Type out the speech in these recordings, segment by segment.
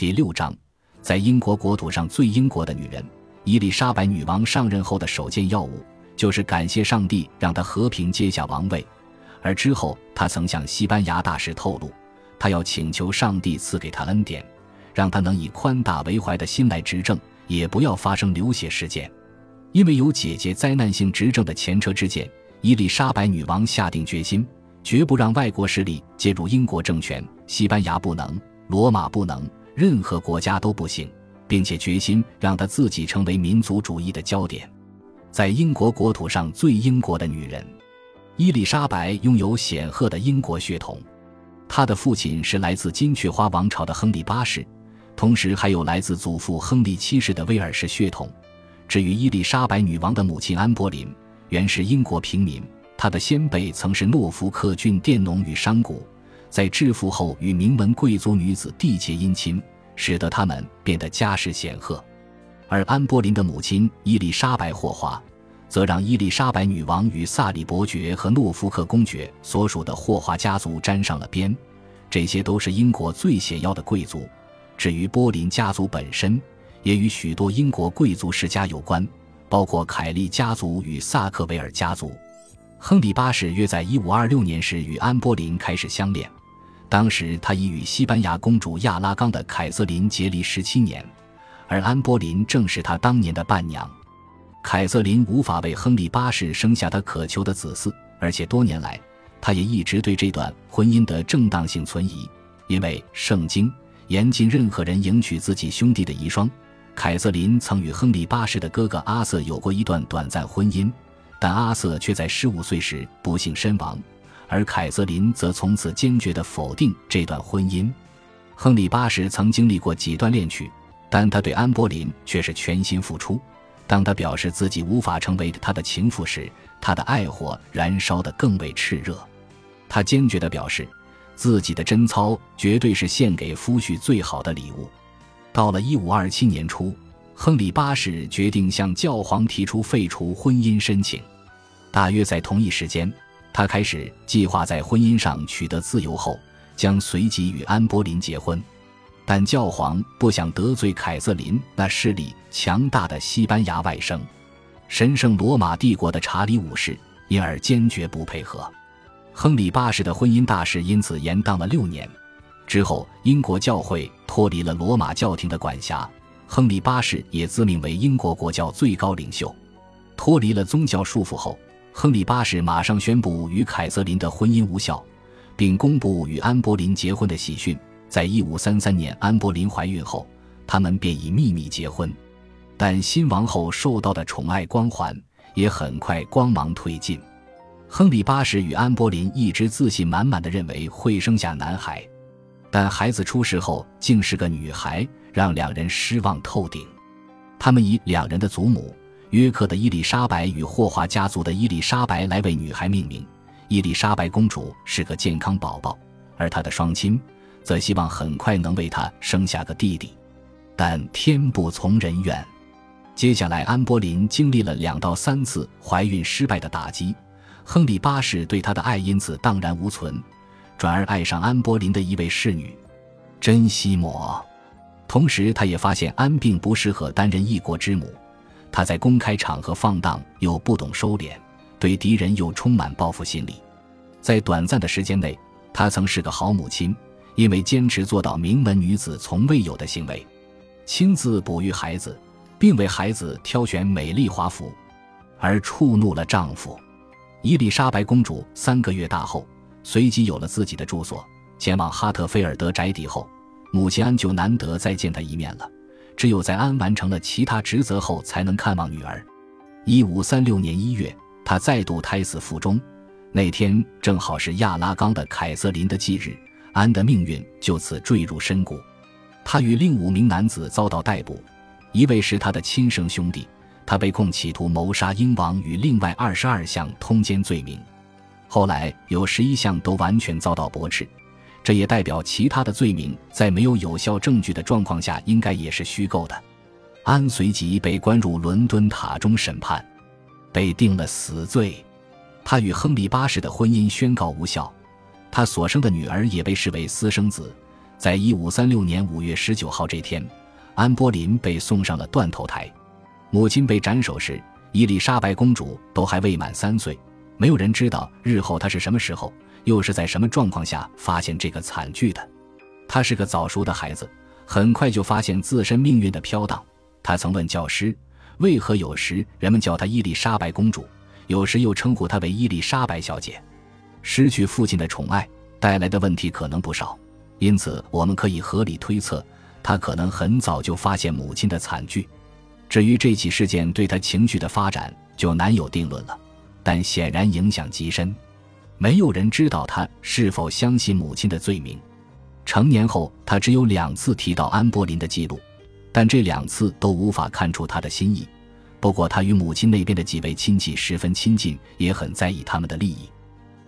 第六章，在英国国土上最英国的女人伊丽莎白女王上任后的首件要务，就是感谢上帝让她和平接下王位。而之后，她曾向西班牙大使透露，她要请求上帝赐给她恩典，让她能以宽大为怀的心来执政，也不要发生流血事件。因为有姐姐灾难性执政的前车之鉴，伊丽莎白女王下定决心，绝不让外国势力介入英国政权，西班牙不能，罗马不能。任何国家都不行，并且决心让她自己成为民族主义的焦点。在英国国土上最英国的女人，伊丽莎白拥有显赫的英国血统。她的父亲是来自金雀花王朝的亨利八世，同时还有来自祖父亨利七世的威尔士血统。至于伊丽莎白女王的母亲安柏林，原是英国平民，她的先辈曾是诺福克郡佃农与商贾。在致富后，与名门贵族女子缔结姻亲，使得他们变得家世显赫。而安波林的母亲伊丽莎白霍华，则让伊丽莎白女王与萨里伯爵和诺福克公爵所属的霍华家族沾上了边。这些都是英国最显要的贵族。至于波林家族本身，也与许多英国贵族世家有关，包括凯利家族与萨克维尔家族。亨利八世约在1526年时与安波林开始相恋。当时他已与西班牙公主亚拉冈的凯瑟琳结离十七年，而安波林正是他当年的伴娘。凯瑟琳无法为亨利八世生下他渴求的子嗣，而且多年来，他也一直对这段婚姻的正当性存疑，因为圣经严禁任何人迎娶自己兄弟的遗孀。凯瑟琳曾与亨利八世的哥哥阿瑟有过一段短暂婚姻，但阿瑟却在十五岁时不幸身亡。而凯瑟琳则从此坚决地否定这段婚姻。亨利八世曾经历过几段恋曲，但他对安柏林却是全心付出。当他表示自己无法成为他的情妇时，他的爱火燃烧得更为炽热。他坚决地表示，自己的贞操绝对是献给夫婿最好的礼物。到了1527年初，亨利八世决定向教皇提出废除婚姻申请。大约在同一时间。他开始计划在婚姻上取得自由后，将随即与安柏林结婚，但教皇不想得罪凯瑟琳那势力强大的西班牙外甥，神圣罗马帝国的查理五世，因而坚决不配合。亨利八世的婚姻大事因此延宕了六年。之后，英国教会脱离了罗马教廷的管辖，亨利八世也自命为英国国教最高领袖。脱离了宗教束缚后。亨利八世马上宣布与凯瑟琳的婚姻无效，并公布与安柏林结婚的喜讯。在一五三三年，安柏林怀孕后，他们便以秘密结婚。但新王后受到的宠爱光环也很快光芒褪尽。亨利八世与安柏林一直自信满满的认为会生下男孩，但孩子出世后竟是个女孩，让两人失望透顶。他们以两人的祖母。约克的伊丽莎白与霍华家族的伊丽莎白来为女孩命名。伊丽莎白公主是个健康宝宝，而她的双亲则希望很快能为她生下个弟弟。但天不从人愿，接下来安柏林经历了两到三次怀孕失败的打击。亨利八世对她的爱因此荡然无存，转而爱上安柏林的一位侍女珍西摩。同时，他也发现安并不适合担任一国之母。他在公开场合放荡又不懂收敛，对敌人又充满报复心理。在短暂的时间内，他曾是个好母亲，因为坚持做到名门女子从未有的行为：亲自哺育孩子，并为孩子挑选美丽华服，而触怒了丈夫。伊丽莎白公主三个月大后，随即有了自己的住所。前往哈特菲尔德宅邸后，母亲安就难得再见她一面了。只有在安完成了其他职责后，才能看望女儿。一五三六年一月，他再度胎死腹中。那天正好是亚拉冈的凯瑟琳的忌日，安的命运就此坠入深谷。他与另五名男子遭到逮捕，一位是他的亲生兄弟，他被控企图谋杀英王与另外二十二项通奸罪名。后来有十一项都完全遭到驳斥。这也代表其他的罪名在没有有效证据的状况下，应该也是虚构的。安随即被关入伦敦塔中审判，被定了死罪。他与亨利八世的婚姻宣告无效，他所生的女儿也被视为私生子。在一五三六年五月十九号这天，安波林被送上了断头台。母亲被斩首时，伊丽莎白公主都还未满三岁。没有人知道日后她是什么时候，又是在什么状况下发现这个惨剧的。他是个早熟的孩子，很快就发现自身命运的飘荡。他曾问教师，为何有时人们叫她伊丽莎白公主，有时又称呼她为伊丽莎白小姐。失去父亲的宠爱带来的问题可能不少，因此我们可以合理推测，她可能很早就发现母亲的惨剧。至于这起事件对他情绪的发展，就难有定论了。但显然影响极深，没有人知道他是否相信母亲的罪名。成年后，他只有两次提到安柏林的记录，但这两次都无法看出他的心意。不过，他与母亲那边的几位亲戚十分亲近，也很在意他们的利益。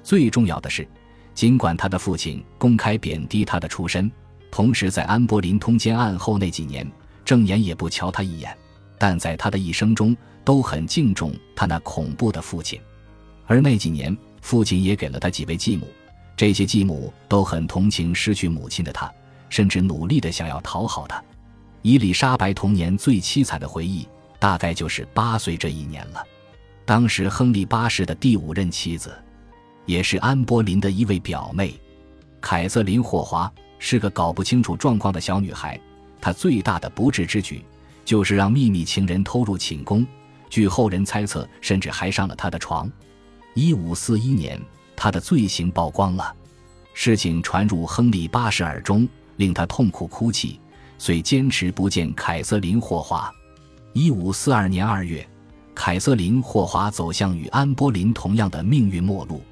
最重要的是，尽管他的父亲公开贬低他的出身，同时在安柏林通奸案后那几年，正眼也不瞧他一眼。但在他的一生中，都很敬重他那恐怖的父亲，而那几年，父亲也给了他几位继母，这些继母都很同情失去母亲的他，甚至努力的想要讨好他。伊丽莎白童年最凄惨的回忆，大概就是八岁这一年了。当时，亨利八世的第五任妻子，也是安柏林的一位表妹，凯瑟琳·霍华，是个搞不清楚状况的小女孩。她最大的不智之举。就是让秘密情人偷入寝宫，据后人猜测，甚至还上了他的床。一五四一年，他的罪行曝光了，事情传入亨利八世耳中，令他痛苦哭泣，遂坚持不见凯瑟琳·霍华。一五四二年二月，凯瑟琳·霍华走向与安波林同样的命运末路。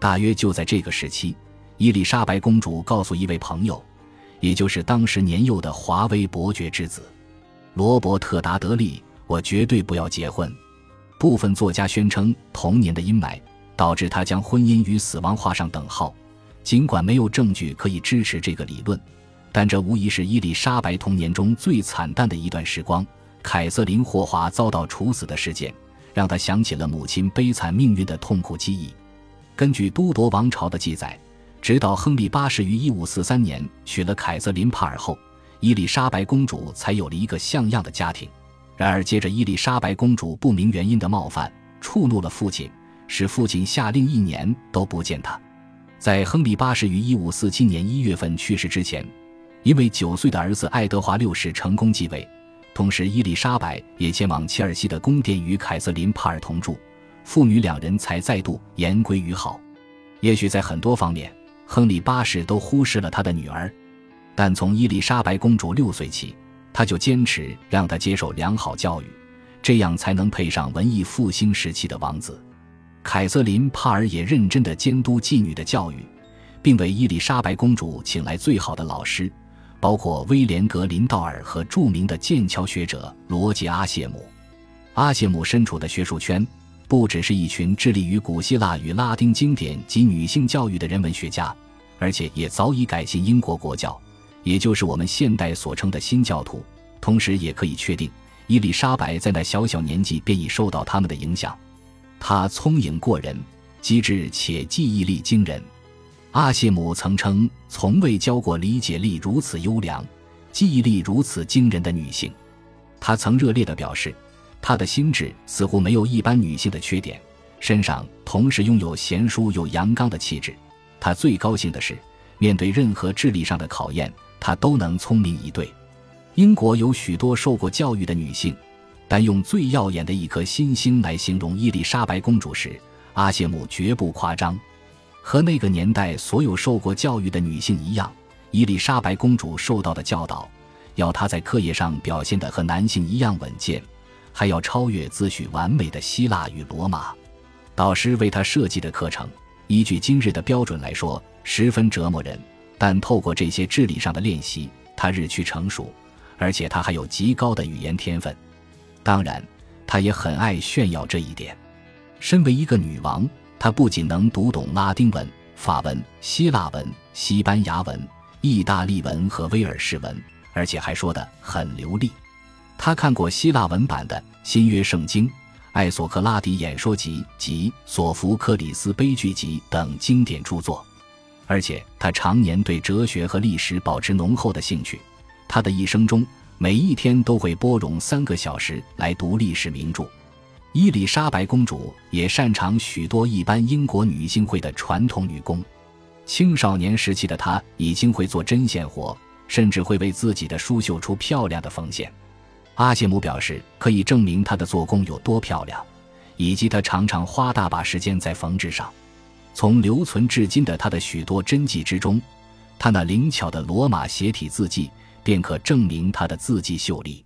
大约就在这个时期，伊丽莎白公主告诉一位朋友，也就是当时年幼的华威伯爵之子。罗伯特·达德利，我绝对不要结婚。部分作家宣称，童年的阴霾导致他将婚姻与死亡画上等号。尽管没有证据可以支持这个理论，但这无疑是伊丽莎白童年中最惨淡的一段时光。凯瑟琳·霍华遭到处死的事件，让他想起了母亲悲惨命运的痛苦记忆。根据都铎王朝的记载，直到亨利八世于1543年娶了凯瑟琳·帕尔后。伊丽莎白公主才有了一个像样的家庭，然而接着伊丽莎白公主不明原因的冒犯触怒了父亲，使父亲下令一年都不见她。在亨利八世于1547年1月份去世之前，因为九岁的儿子爱德华六世成功继位，同时伊丽莎白也前往切尔西的宫殿与凯瑟琳帕尔同住，父女两人才再度言归于好。也许在很多方面，亨利八世都忽视了他的女儿。但从伊丽莎白公主六岁起，他就坚持让她接受良好教育，这样才能配上文艺复兴时期的王子。凯瑟琳·帕尔也认真地监督妓女的教育，并为伊丽莎白公主请来最好的老师，包括威廉·格林道尔和著名的剑桥学者罗杰·阿谢姆。阿谢姆身处的学术圈，不只是一群致力于古希腊与拉丁经典及女性教育的人文学家，而且也早已改信英国国教。也就是我们现代所称的新教徒，同时也可以确定，伊丽莎白在那小小年纪便已受到他们的影响。她聪颖过人，机智且记忆力惊人。阿谢姆曾称，从未教过理解力如此优良、记忆力如此惊人的女性。他曾热烈地表示，她的心智似乎没有一般女性的缺点，身上同时拥有贤淑又阳刚的气质。他最高兴的是，面对任何智力上的考验。她都能聪明一对。英国有许多受过教育的女性，但用最耀眼的一颗新星来形容伊丽莎白公主时，阿谢姆绝不夸张。和那个年代所有受过教育的女性一样，伊丽莎白公主受到的教导，要她在课业上表现得和男性一样稳健，还要超越自诩完美的希腊与罗马。导师为她设计的课程，依据今日的标准来说，十分折磨人。但透过这些智力上的练习，他日趋成熟，而且他还有极高的语言天分。当然，他也很爱炫耀这一点。身为一个女王，她不仅能读懂拉丁文、法文、希腊文、西班牙文、意大利文和威尔士文，而且还说得很流利。她看过希腊文版的《新约圣经》、《艾索克拉底演说集》及《索福克里斯悲剧集》等经典著作。而且他常年对哲学和历史保持浓厚的兴趣。他的一生中，每一天都会拨冗三个小时来读历史名著。伊丽莎白公主也擅长许多一般英国女性会的传统女工。青少年时期的她已经会做针线活，甚至会为自己的书绣出漂亮的缝线。阿谢姆表示，可以证明她的做工有多漂亮，以及她常常花大把时间在缝制上。从留存至今的他的许多真迹之中，他那灵巧的罗马斜体字迹便可证明他的字迹秀丽。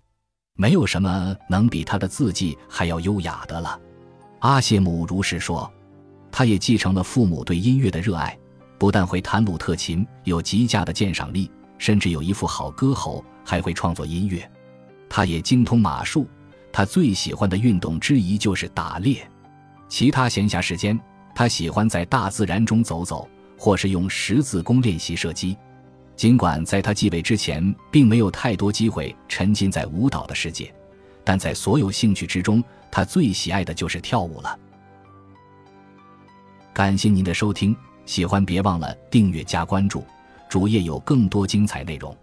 没有什么能比他的字迹还要优雅的了。阿谢姆如是说。他也继承了父母对音乐的热爱，不但会弹鲁特琴，有极佳的鉴赏力，甚至有一副好歌喉，还会创作音乐。他也精通马术，他最喜欢的运动之一就是打猎。其他闲暇时间，他喜欢在大自然中走走，或是用十字弓练习射击。尽管在他继位之前，并没有太多机会沉浸在舞蹈的世界，但在所有兴趣之中，他最喜爱的就是跳舞了。感谢您的收听，喜欢别忘了订阅加关注，主页有更多精彩内容。